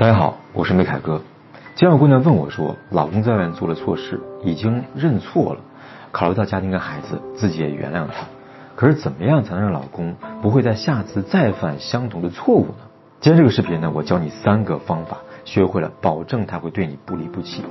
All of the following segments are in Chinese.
大家好，我是梅凯哥。今天有姑娘问我说，老公在外面做了错事，已经认错了，考虑到家庭跟孩子，自己也原谅他。可是怎么样才能让老公不会在下次再犯相同的错误呢？今天这个视频呢，我教你三个方法，学会了，保证他会对你不离不弃。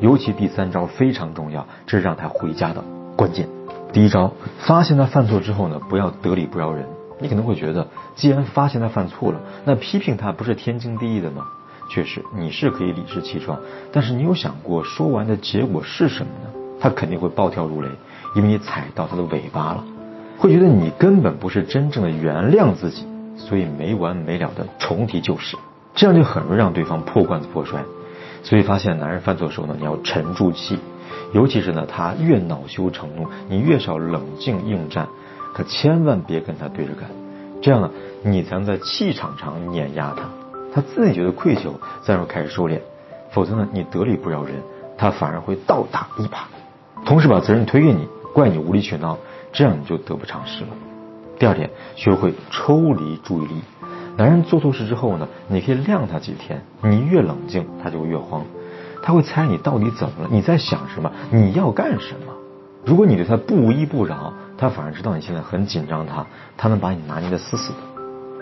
尤其第三招非常重要，这是让他回家的关键。第一招，发现他犯错之后呢，不要得理不饶人。你可能会觉得，既然发现他犯错了，那批评他不是天经地义的吗？确实，你是可以理直气壮，但是你有想过说完的结果是什么呢？他肯定会暴跳如雷，因为你踩到他的尾巴了，会觉得你根本不是真正的原谅自己，所以没完没了的重提旧事，这样就很容易让对方破罐子破摔。所以发现男人犯错的时候呢，你要沉住气，尤其是呢他越恼羞成怒，你越是要冷静应战，可千万别跟他对着干，这样呢你才能在气场上碾压他。他自己觉得愧疚，再然后开始收敛，否则呢，你得理不饶人，他反而会倒打一耙，同时把责任推给你，怪你无理取闹，这样你就得不偿失了。第二点，学会抽离注意力。男人做错事之后呢，你可以晾他几天，你越冷静，他就越慌，他会猜你到底怎么了，你在想什么，你要干什么。如果你对他不依不饶，他反而知道你现在很紧张他，他能把你拿捏的死死的。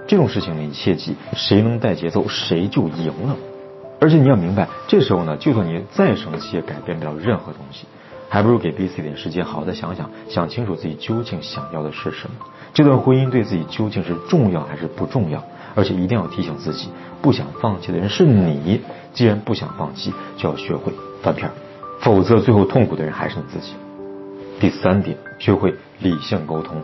这种事情呢你切记，谁能带节奏，谁就赢了。而且你要明白，这时候呢，就算你再生气，也改变不了任何东西，还不如给彼此一点时间，好好的想想，想清楚自己究竟想要的是什么。这段婚姻对自己究竟是重要还是不重要？而且一定要提醒自己，不想放弃的人是你。既然不想放弃，就要学会翻篇，否则最后痛苦的人还是你自己。第三点，学会理性沟通。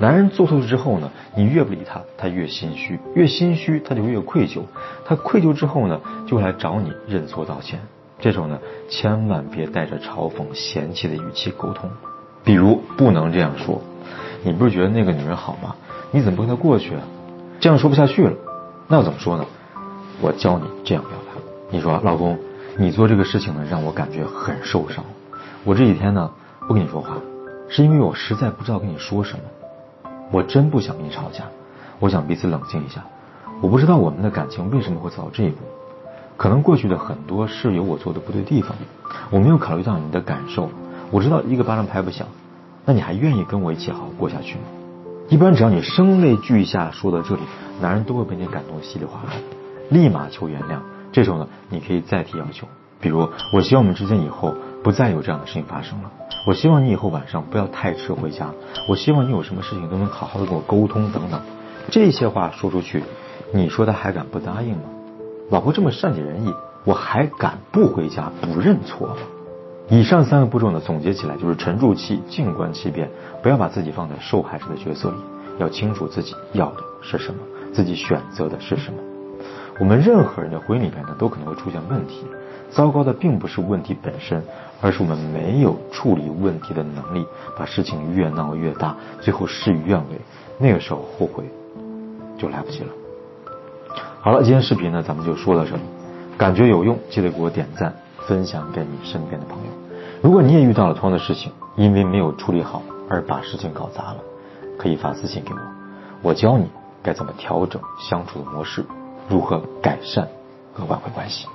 男人做错事之后呢，你越不理他，他越心虚，越心虚他就越愧疚，他愧疚之后呢，就会来找你认错道歉。这时候呢，千万别带着嘲讽、嫌弃的语气沟通，比如不能这样说：“你不是觉得那个女人好吗？你怎么不跟她过去啊？”这样说不下去了，那要怎么说呢？我教你这样表达：你说，老公，你做这个事情呢，让我感觉很受伤。我这几天呢，不跟你说话，是因为我实在不知道跟你说什么。我真不想跟你吵架，我想彼此冷静一下。我不知道我们的感情为什么会走到这一步，可能过去的很多是有我做的不对地方，我没有考虑到你的感受。我知道一个巴掌拍不响，那你还愿意跟我一起好好过下去吗？一般只要你声泪俱下说到这里，男人都会被你感动稀里哗啦，立马求原谅。这时候呢，你可以再提要求，比如我希望我们之间以后不再有这样的事情发生了。我希望你以后晚上不要太迟回家。我希望你有什么事情都能好好的跟我沟通等等。这些话说出去，你说他还敢不答应吗？老婆这么善解人意，我还敢不回家不认错吗？以上三个步骤呢，总结起来就是沉住气，静观其变，不要把自己放在受害者的角色里，要清楚自己要的是什么，自己选择的是什么。我们任何人的婚姻里面呢，都可能会出现问题。糟糕的并不是问题本身，而是我们没有处理问题的能力，把事情越闹越大，最后事与愿违，那个时候后悔就来不及了。好了，今天视频呢，咱们就说到这里。感觉有用，记得给我点赞，分享给你身边的朋友。如果你也遇到了同样的事情，因为没有处理好而把事情搞砸了，可以发私信给我，我教你该怎么调整相处的模式，如何改善和挽回关系。